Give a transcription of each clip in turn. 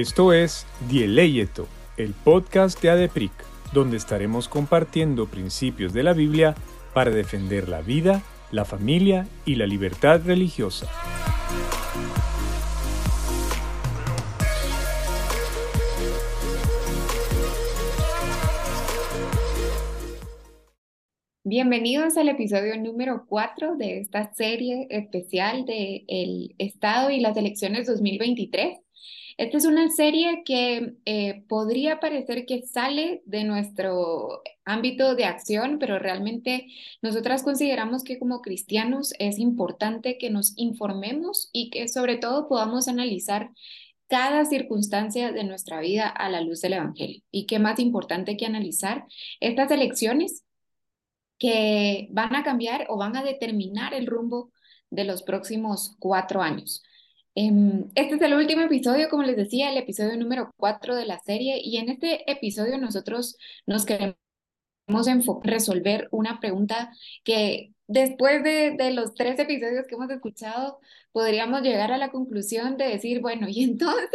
Esto es Dieleyeto, el podcast de ADEPRIC, donde estaremos compartiendo principios de la Biblia para defender la vida, la familia y la libertad religiosa. Bienvenidos al episodio número 4 de esta serie especial de el Estado y las elecciones 2023. Esta es una serie que eh, podría parecer que sale de nuestro ámbito de acción, pero realmente nosotras consideramos que como cristianos es importante que nos informemos y que sobre todo podamos analizar cada circunstancia de nuestra vida a la luz del Evangelio. Y qué más importante que analizar estas elecciones que van a cambiar o van a determinar el rumbo de los próximos cuatro años. Em, este es el último episodio, como les decía, el episodio número cuatro de la serie y en este episodio nosotros nos queremos resolver una pregunta que después de, de, los tres episodios que hemos escuchado, podríamos llegar a la conclusión de decir, bueno, y entonces,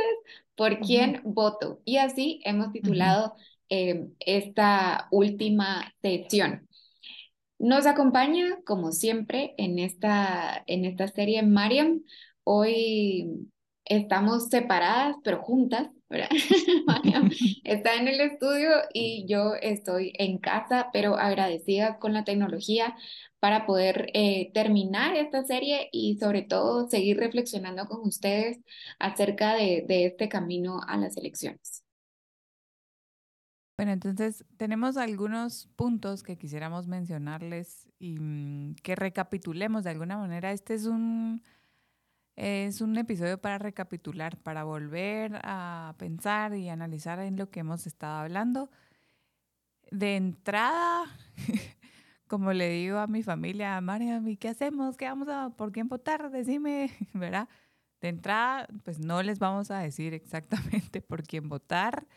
¿por quién voto? Y así hemos titulado em, esta última sección. Nos acompaña, como siempre, en esta, en esta serie Mariam. Hoy estamos separadas, pero juntas, ¿verdad? Está en el estudio y yo estoy en casa, pero agradecida con la tecnología para poder eh, terminar esta serie y sobre todo seguir reflexionando con ustedes acerca de, de este camino a las elecciones. Bueno, entonces tenemos algunos puntos que quisiéramos mencionarles y mm, que recapitulemos de alguna manera. Este es un, es un episodio para recapitular, para volver a pensar y analizar en lo que hemos estado hablando. De entrada, como le digo a mi familia, María, ¿qué hacemos? ¿Qué vamos a, por quién votar? Decime, ¿verdad? De entrada, pues no les vamos a decir exactamente por quién votar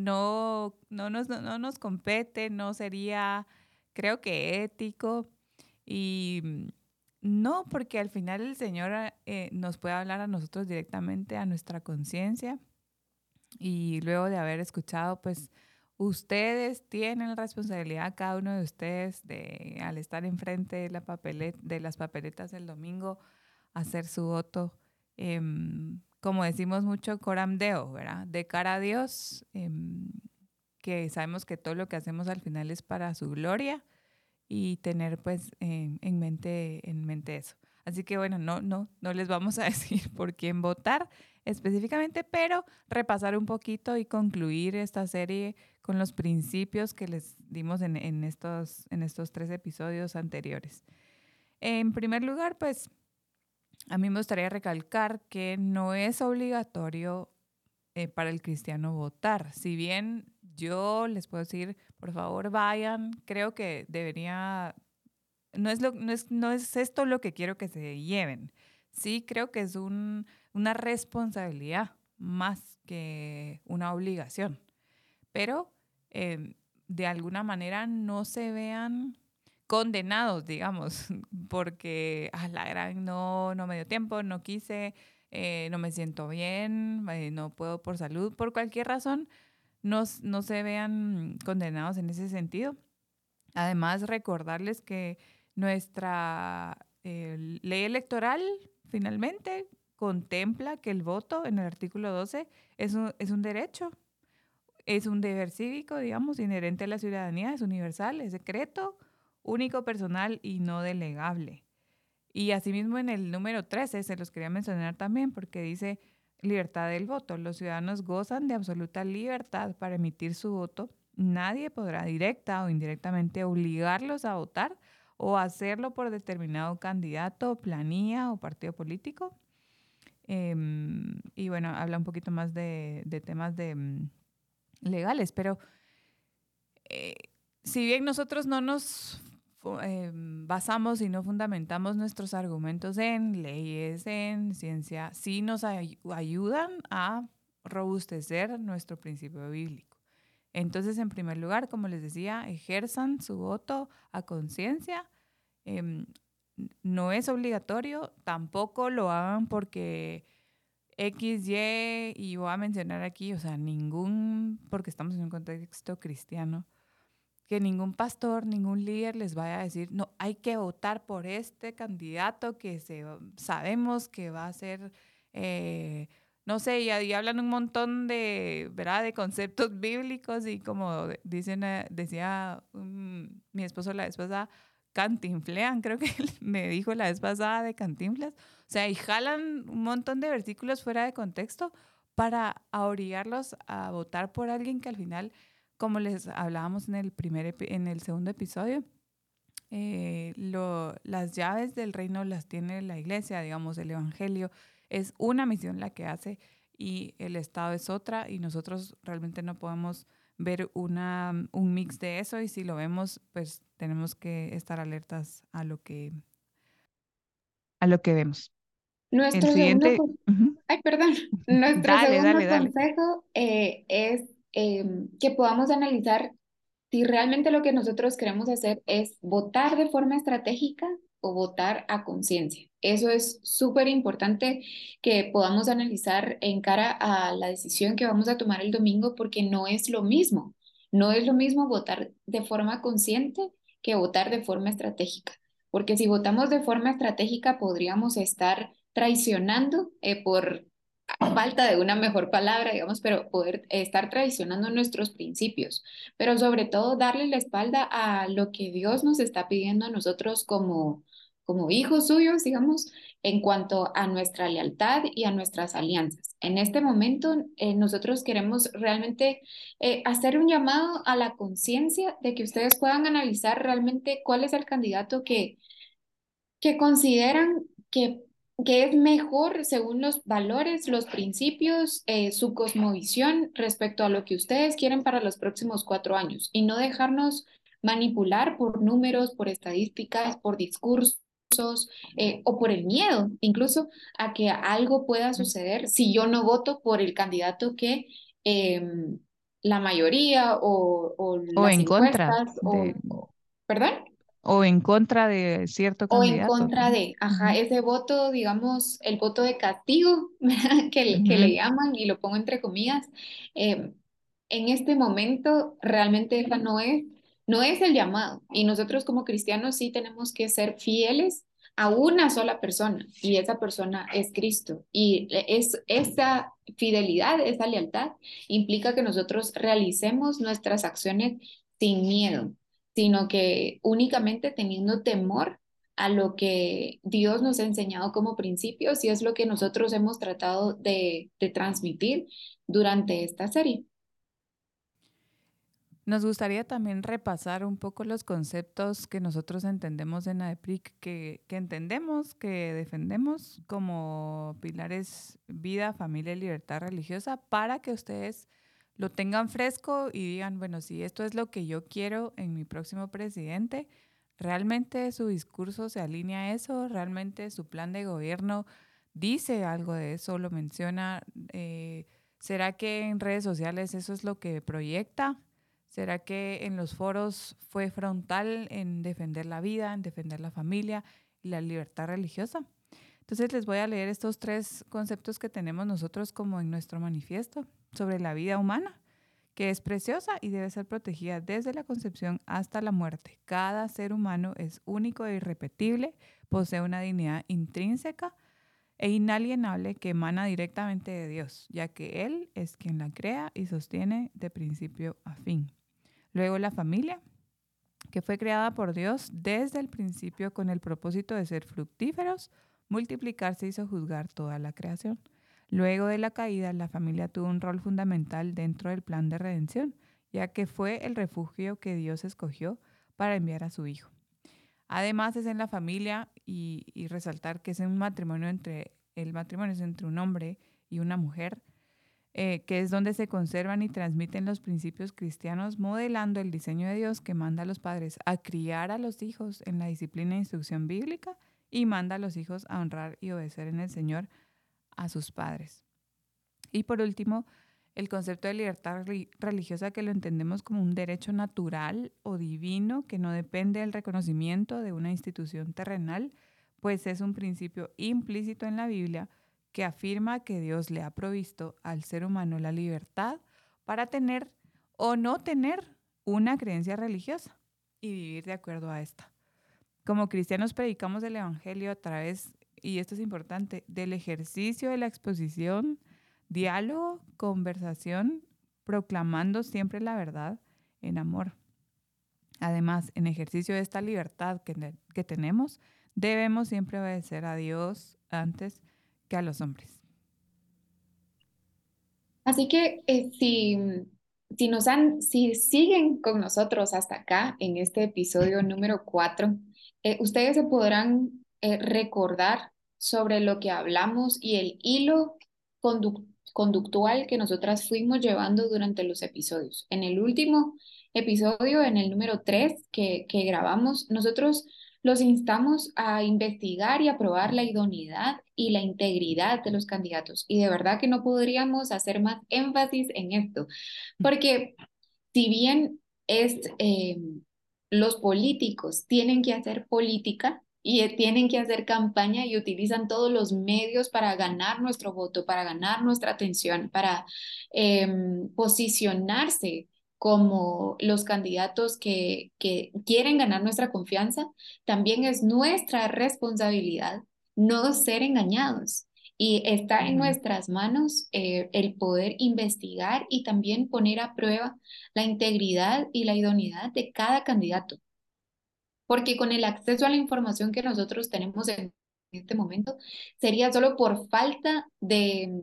no, no, nos, no nos compete, no sería, creo que ético. Y mm, no, porque al final el Señor eh, nos puede hablar a nosotros directamente, a nuestra conciencia. Y luego de haber escuchado, pues ustedes tienen la responsabilidad, cada uno de ustedes, de al estar enfrente de, de las papeletas el domingo, hacer su voto. Em, como decimos mucho, coram deo, ¿verdad? De cara a Dios, em, que sabemos que todo lo que hacemos al final es para su gloria y tener pues en, mente, en mente eso. Así que bueno, no, no, no les vamos a decir por quién votar específicamente, pero repasar un poquito y concluir esta serie con los principios que les dimos en, en estos, en estos tres episodios anteriores. En primer lugar, pues a mí me gustaría recalcar que no es obligatorio eh, para el cristiano votar. Si bien yo les puedo decir, por favor vayan, creo que debería, no es, lo, no es, no es esto lo que quiero que se lleven. Sí, creo que es un, una responsabilidad más que una obligación. Pero eh, de alguna manera no se vean condenados, digamos, porque a la gran no, no me dio tiempo, no quise, eh, no me siento bien, eh, no puedo por salud, por cualquier razón, no, no se vean condenados en ese sentido. Además, recordarles que nuestra ley electoral finalmente contempla que el voto en el artículo 12 es un, es un derecho, es un deber cívico, digamos, inherente a la ciudadanía, es universal, es secreto, único, personal y no delegable. Y asimismo en el número 13 se los quería mencionar también porque dice libertad del voto. Los ciudadanos gozan de absoluta libertad para emitir su voto. Nadie podrá directa o indirectamente obligarlos a votar o hacerlo por determinado candidato, planilla o partido político. Em, y bueno, habla un poquito más de, temas mm, legales, pero eh, si bien nosotros no nos Em, basamos y no fundamentamos nuestros argumentos en leyes, en ciencia, sí nos ayudan a robustecer nuestro principio bíblico. Entonces, en primer lugar, como les decía, ejerzan su voto a conciencia. Em, no es obligatorio, tampoco lo hagan porque X, Y, y voy a mencionar aquí, o sea, ningún, porque estamos en un contexto cristiano, que ningún pastor, ningún líder les vaya a decir, no, hay que votar por este candidato que se, sabemos que va a ser, eh, no sé, y, hablan un montón de, ¿verdad? de conceptos bíblicos y como dicen, eh, decía mi esposo la vez pasada, cantinflean, creo que me dijo la vez pasada de cantinflas. O sea, y jalan un montón de versículos fuera de contexto para obligarlos a votar por alguien que al final, como les hablábamos en el, primer, en el segundo episodio, eh, lo, las llaves del reino las tiene la iglesia, digamos, el evangelio es una misión la que hace y el Estado es otra y nosotros realmente no podemos ver una, un mix de eso y si lo vemos, pues tenemos que estar alertas a lo que, a lo que vemos. Nuestro segundo, ay, perdón. Nuestro segundo consejo eh, es em, que podamos analizar si realmente lo que nosotros queremos hacer es votar de forma estratégica o votar a conciencia. Eso es súper importante que podamos analizar en cara a la decisión que vamos a tomar el domingo porque no es lo mismo. No es lo mismo votar de forma consciente que votar de forma estratégica. Porque si votamos de forma estratégica podríamos estar traicionando eh, por falta de una mejor palabra, digamos, pero poder estar traicionando nuestros principios, pero sobre todo darle la espalda a lo que Dios nos está pidiendo a nosotros como, como hijos suyos, digamos, en cuanto a nuestra lealtad y a nuestras alianzas. En este momento, eh, nosotros queremos realmente eh, hacer un llamado a la conciencia de que ustedes puedan analizar realmente cuál es el candidato que, que consideran que que es mejor según los valores, los principios, eh, su cosmovisión respecto a lo que ustedes quieren para los próximos cuatro años y no dejarnos manipular por números, por estadísticas, por discursos eh, o por el miedo, incluso a que algo pueda suceder si yo no voto por el candidato que em, la mayoría o, o, en contra ¿Perdón? O en contra de cierto candidato. O en contra de, ajá, ese voto, digamos, el voto de castigo, que, que le llaman, y lo pongo entre comillas, em, en este momento realmente esa no es, no es el llamado. Y nosotros como cristianos sí tenemos que ser fieles a una sola persona, y esa persona es Cristo. Y es, esa fidelidad, esa lealtad, implica que nosotros realicemos nuestras acciones sin miedo, sino que únicamente teniendo temor a lo que Dios nos ha enseñado como principios y es lo que nosotros hemos tratado de, transmitir durante esta serie. Nos gustaría también repasar un poco los conceptos que nosotros entendemos en ADEPRIC, que, que entendemos, que defendemos como pilares vida, familia y libertad religiosa, para que ustedes lo tengan fresco y digan, bueno, si esto es lo que yo quiero en mi próximo presidente, ¿realmente su discurso se alinea a eso? ¿Realmente su plan de gobierno dice algo de eso? ¿Lo menciona? Eh, ¿Será que en redes sociales eso es lo que proyecta? ¿Será que en los foros fue frontal en defender la vida, en defender la familia y la libertad religiosa? Entonces les voy a leer estos tres conceptos que tenemos nosotros como en nuestro manifiesto sobre la vida humana, que es preciosa y debe ser protegida desde la concepción hasta la muerte. Cada ser humano es único e irrepetible, posee una dignidad intrínseca e inalienable que emana directamente de Dios, ya que Él es quien la crea y sostiene de principio a fin. Luego la familia, que fue creada por Dios desde el principio con el propósito de ser fructíferos, multiplicarse y sojuzgar toda la creación. Luego de la caída, la familia tuvo un rol fundamental dentro del plan de redención, ya que fue el refugio que Dios escogió para enviar a su Hijo. Además, es en la familia y, resaltar que es un matrimonio entre, el matrimonio es entre un hombre y una mujer, eh, que es donde se conservan y transmiten los principios cristianos, modelando el diseño de Dios que manda a los padres a criar a los hijos en la disciplina e instrucción bíblica y manda a los hijos a honrar y obedecer en el Señor a sus padres. Y por último, el concepto de libertad religiosa que lo entendemos como un derecho natural o divino que no depende del reconocimiento de una institución terrenal, pues es un principio implícito en la Biblia que afirma que Dios le ha provisto al ser humano la libertad para tener o no tener una creencia religiosa y vivir de acuerdo a esta. Como cristianos predicamos el Evangelio a través, y esto es importante, del ejercicio de la exposición, diálogo, conversación, proclamando siempre la verdad en amor. Además, en ejercicio de esta libertad que, que tenemos, debemos siempre obedecer a Dios antes que a los hombres. Así que eh, si, si nos han, si siguen con nosotros hasta acá en este episodio número 4, eh, ustedes se podrán eh, recordar sobre lo que hablamos y el hilo conductual que nosotras fuimos llevando durante los episodios. En el último episodio, en el número 3 que, que grabamos, nosotros los instamos a investigar y aprobar la idoneidad y la integridad de los candidatos. Y de verdad que no podríamos hacer más énfasis en esto, porque si bien es, eh, los políticos tienen que hacer política, y tienen que hacer campaña y utilizan todos los medios para ganar nuestro voto, para ganar nuestra atención, para em, posicionarse como los candidatos que, que quieren ganar nuestra confianza, también es nuestra responsabilidad no ser engañados. Y está en nuestras manos eh, el poder investigar y también poner a prueba la integridad y la idoneidad de cada candidato. Porque con el acceso a la información que nosotros tenemos en este momento, sería solo por falta de,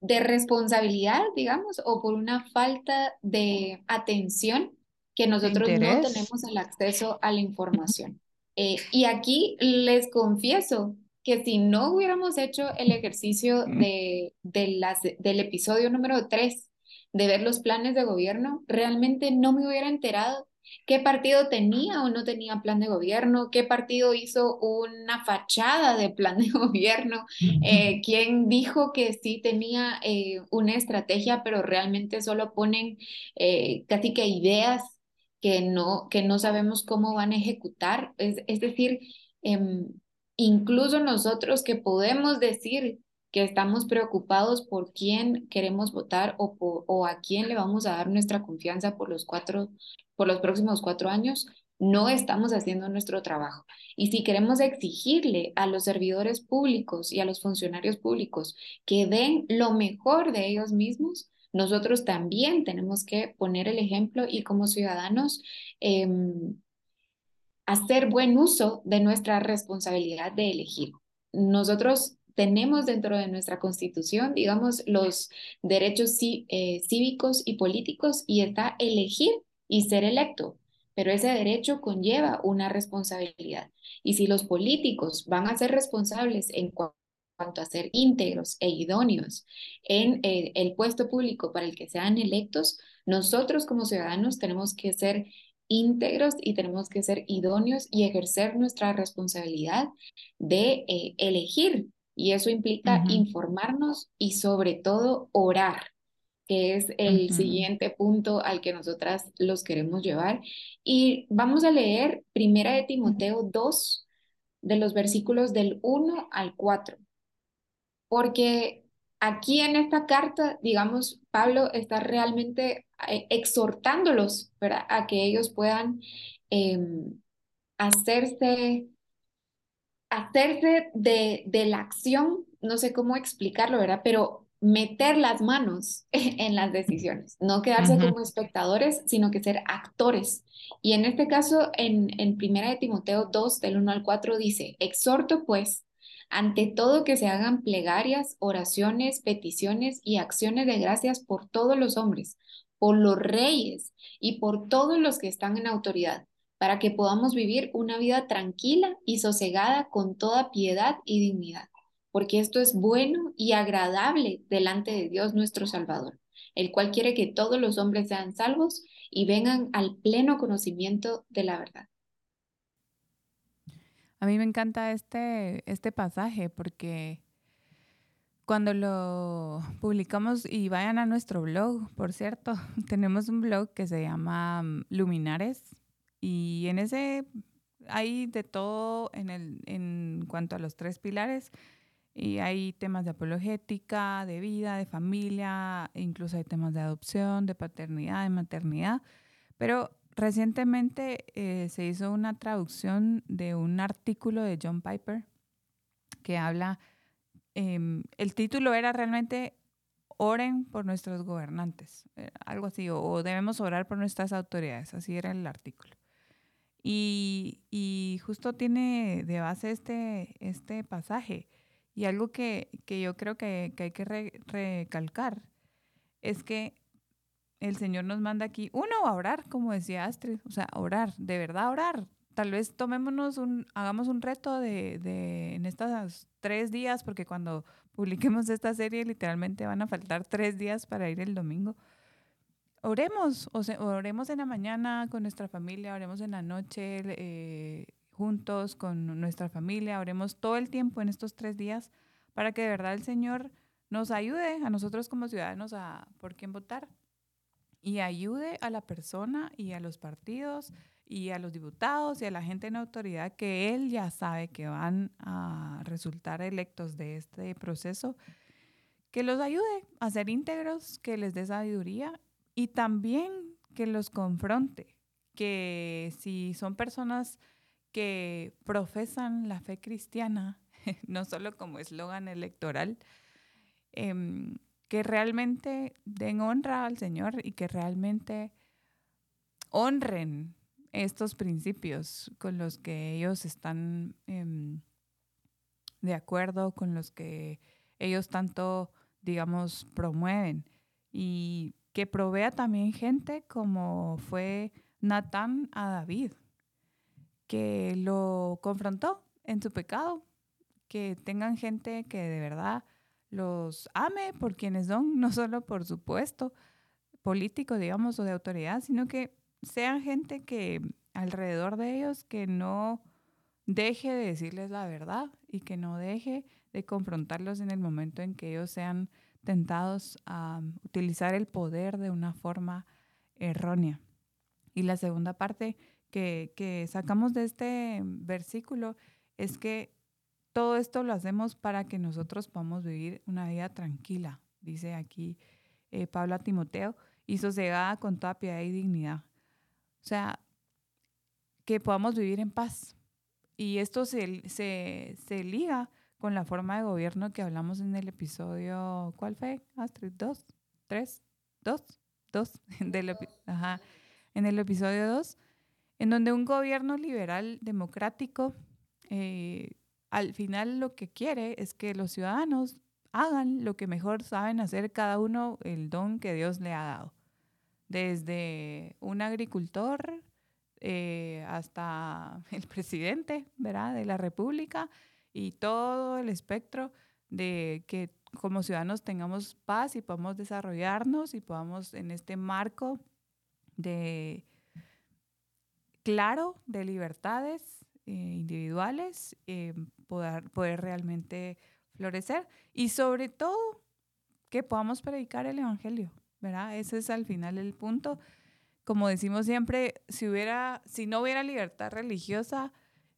de responsabilidad, digamos, o por una falta de atención que nosotros no tenemos el acceso a la información. Eh, y aquí les confieso que si no hubiéramos hecho el ejercicio de, de las, del episodio número 3 de ver los planes de gobierno, realmente no me hubiera enterado qué partido tenía o no tenía plan de gobierno, qué partido hizo una fachada de plan de gobierno, eh, quién dijo que sí tenía eh, una estrategia, pero realmente solo ponen eh, casi que ideas que no, que no sabemos cómo van a ejecutar. Es, es decir, em, incluso nosotros que podemos decir que estamos preocupados por quién queremos votar o, a quién le vamos a dar nuestra confianza por los, cuatro, por los próximos cuatro años, no estamos haciendo nuestro trabajo. Y si queremos exigirle a los servidores públicos y a los funcionarios públicos que den lo mejor de ellos mismos, nosotros también tenemos que poner el ejemplo y como ciudadanos em, hacer buen uso de nuestra responsabilidad de elegir. Nosotros tenemos dentro de nuestra constitución, digamos, los derechos eh, cívicos y políticos y está elegir y ser electo. Pero ese derecho conlleva una responsabilidad. Y si los políticos van a ser responsables en cuanto a ser íntegros e idóneos en eh, el puesto público para el que sean electos, nosotros como ciudadanos tenemos que ser íntegros y tenemos que ser idóneos y ejercer nuestra responsabilidad de eh, elegir. Y eso implica informarnos y sobre todo orar, que es el siguiente punto al que nosotras los queremos llevar. Y vamos a leer Primera de Timoteo 2, de los versículos del 1 al 4, porque aquí en esta carta, digamos, Pablo está realmente eh, exhortándolos a que ellos puedan em, hacerse hacerse de, de la acción, no sé cómo explicarlo, ¿verdad? Pero meter las manos en las decisiones, no quedarse como espectadores, sino que ser actores. Y en este caso, en, en Primera de Timoteo 2, del 1 al 4, dice, exhorto pues, ante todo que se hagan plegarias, oraciones, peticiones y acciones de gracias por todos los hombres, por los reyes y por todos los que están en autoridad para que podamos vivir una vida tranquila y sosegada con toda piedad y dignidad, porque esto es bueno y agradable delante de Dios nuestro Salvador, el cual quiere que todos los hombres sean salvos y vengan al pleno conocimiento de la verdad. A mí me encanta este, este pasaje porque cuando lo publicamos y vayan a nuestro blog, por cierto, tenemos un blog que se llama mm, Luminares y en ese hay de todo en, el, en cuanto a los tres pilares. Y hay temas de apologética, de vida, de familia, incluso hay temas de adopción, de paternidad, de maternidad. Pero recientemente eh, se hizo una traducción de un artículo de John Piper que habla, em, el título era realmente Oren por nuestros gobernantes, eh, algo así, o, debemos orar por nuestras autoridades, así era el artículo. Y, justo tiene de base este, este pasaje. Y algo que, yo creo que, hay que recalcar es que el Señor nos manda aquí, uno, a orar, como decía Astrid, o sea, orar, de verdad orar. Tal vez tomémonos un, hagamos un reto de, de en estos tres días, porque cuando publiquemos esta serie literalmente van a faltar tres días para ir el domingo. Oremos, o sea, oremos en la mañana con nuestra familia, oremos en la noche eh, juntos con nuestra familia, oremos todo el tiempo en estos tres días para que de verdad el Señor nos ayude a nosotros como ciudadanos a por quién votar y ayude a la persona y a los partidos y a los diputados y a la gente en autoridad que él ya sabe que van a resultar electos de este proceso, que los ayude a ser íntegros, que les dé sabiduría y también que los confronte, que si son personas que profesan la fe cristiana, no solo como eslogan electoral, em, que realmente den honra al Señor y que realmente honren estos principios con los que ellos están em, de acuerdo, con los que ellos tanto, digamos, promueven. Y que provea también gente como fue Natán a David, que lo confrontó en su pecado, que tengan gente que de verdad los ame por quienes son, no solo por su puesto político, digamos, o de autoridad, sino que sean gente que alrededor de ellos que no deje de decirles la verdad y que no deje de confrontarlos en el momento en que ellos sean tentados a utilizar el poder de una forma errónea. Y la segunda parte que, sacamos de este versículo es que todo esto lo hacemos para que nosotros podamos vivir una vida tranquila, dice aquí eh, Pablo a Timoteo, y sosegada con toda piedad y dignidad. O sea, que podamos vivir en paz. Y esto se, se, se liga con la forma de gobierno que hablamos en el episodio, ¿cuál fue? Astrid, dos, tres, dos, dos, ajá, en el episodio dos, en donde un gobierno liberal democrático eh, al final lo que quiere es que los ciudadanos hagan lo que mejor saben hacer cada uno el don que Dios le ha dado. Desde un agricultor eh, hasta el presidente ¿verdad? de la República y todo el espectro de que como ciudadanos tengamos paz y podamos desarrollarnos y podamos en este marco de claro de libertades eh, individuales eh, poder, poder realmente florecer y sobre todo que podamos predicar el evangelio, ¿verdad? Ese es al final el punto. Como decimos siempre, si hubiera, si no hubiera libertad religiosa,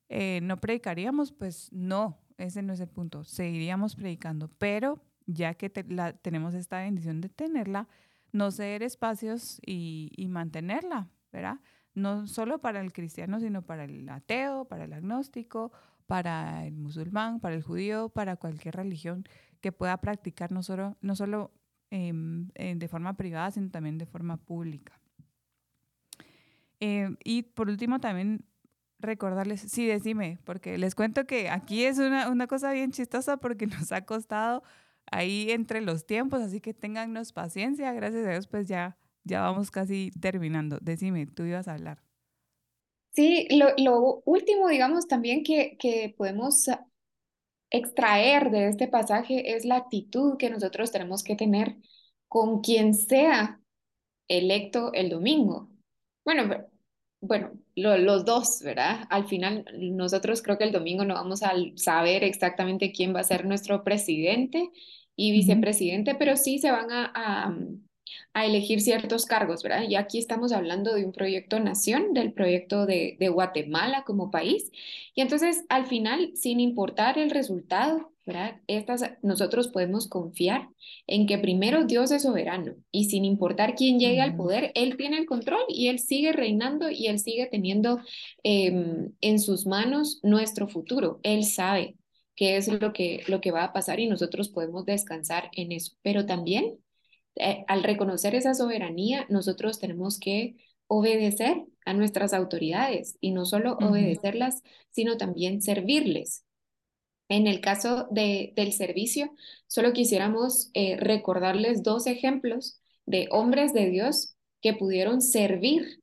eh, no predicaríamos, pues no, ese no es el punto, seguiríamos predicando, pero ya que tenemos esta bendición de tenerla, no ceder espacios y, y, mantenerla, ¿verdad? No solo para el cristiano, sino para el ateo, para el agnóstico, para el musulmán, para el judío, para cualquier religión que pueda practicar no solo, no solo em, de forma privada, sino también de forma pública. Eh, y por último, también recordarles, sí, decime, porque les cuento que aquí es una, una cosa bien chistosa porque nos ha costado ahí entre los tiempos, así que téngannos paciencia, gracias a Dios, pues ya, ya vamos casi terminando. Decime, tú ibas a hablar. Sí, lo, lo último, digamos, también que, que podemos extraer de este pasaje es la actitud que nosotros tenemos que tener con quien sea electo el domingo. Bueno, bueno, los dos, ¿verdad? Al final, nosotros creo que el domingo no vamos a saber exactamente quién va a ser nuestro presidente y vicepresidente, pero sí se van a, a elegir ciertos cargos, ¿verdad? Y aquí estamos hablando de un proyecto nación, del proyecto de, de, Guatemala como país. Y entonces, al final, sin importar el resultado, ¿verdad? Estas, nosotros podemos confiar en que primero Dios es soberano y sin importar quién llegue al poder, Él tiene el control y Él sigue reinando y Él sigue teniendo eh, en sus manos nuestro futuro. Él sabe qué es lo que, lo que va a pasar y nosotros podemos descansar en eso. Pero también eh, al reconocer esa soberanía, nosotros tenemos que obedecer a nuestras autoridades y no solo obedecerlas, sino también servirles. En el caso de, del servicio, solo quisiéramos eh, recordarles dos ejemplos de hombres de Dios que pudieron servir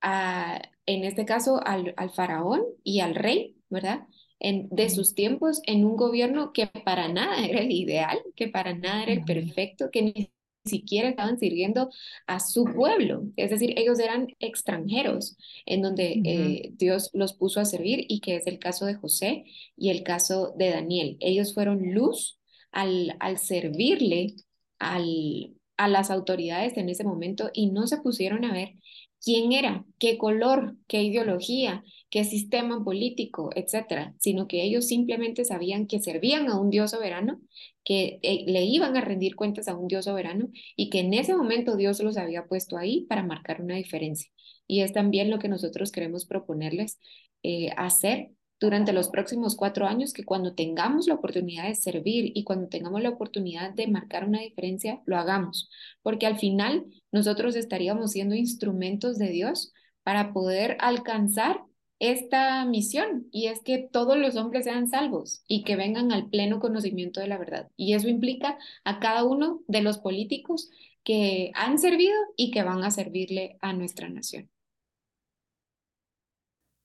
a, en este caso al, al faraón y al rey, ¿verdad? En, de sus tiempos en un gobierno que para nada era el ideal, que para nada era el perfecto, que ni siquiera estaban sirviendo a su pueblo, es decir, ellos eran extranjeros en donde eh, Dios los puso a servir y que es el caso de José y el caso de Daniel. Ellos fueron luz al, al servirle al, a las autoridades en ese momento y no se pusieron a ver quién era, qué color, qué ideología, qué sistema político, etcétera, sino que ellos simplemente sabían que servían a un Dios soberano, que eh, le iban a rendir cuentas a un Dios soberano y que en ese momento Dios los había puesto ahí para marcar una diferencia. Y es también lo que nosotros queremos proponerles eh, hacer durante los próximos cuatro años, que cuando tengamos la oportunidad de servir y cuando tengamos la oportunidad de marcar una diferencia, lo hagamos, porque al final nosotros estaríamos siendo instrumentos de Dios para poder alcanzar esta misión y es que todos los hombres sean salvos y que vengan al pleno conocimiento de la verdad. Y eso implica a cada uno de los políticos que han servido y que van a servirle a nuestra nación.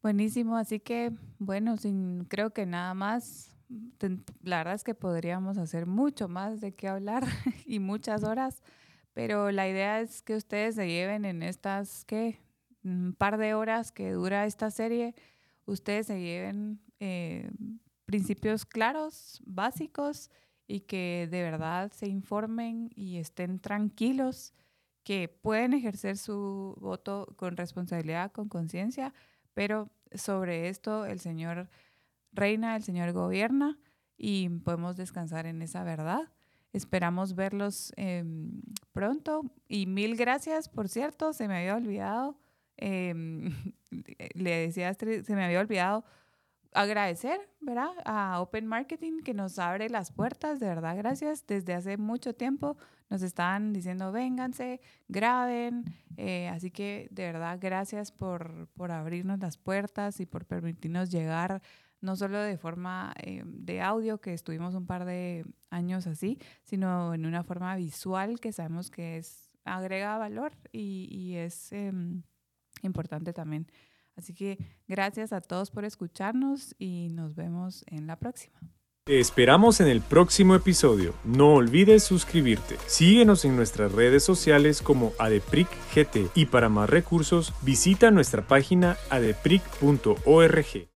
Buenísimo, así que bueno, sin creo que nada más, la verdad es que podríamos hacer mucho más de qué hablar y muchas horas, pero la idea es que ustedes se lleven en estas, ¿qué? Un par de horas que dura esta serie, ustedes se lleven eh, principios claros, básicos y que de verdad se informen y estén tranquilos, que pueden ejercer su voto con responsabilidad, con conciencia pero sobre esto el Señor reina, el Señor gobierna y podemos descansar en esa verdad. Esperamos verlos em, pronto y mil gracias, por cierto, se me había olvidado, em, le decía se me había olvidado agradecer, ¿verdad? A Open Marketing que nos abre las puertas, de verdad, gracias. Desde hace mucho tiempo nos estaban diciendo, vénganse, graben. Eh, así que de verdad, gracias por, por, abrirnos las puertas y por permitirnos llegar, no solo de forma eh, de audio, que estuvimos un par de años así, sino en una forma visual que sabemos que es agrega valor y, y es em, importante también Así que gracias a todos por escucharnos y nos vemos en la próxima. Te esperamos en el próximo episodio. No olvides suscribirte. Síguenos en nuestras redes sociales como AdepricGT y para más recursos visita nuestra página adepric.org.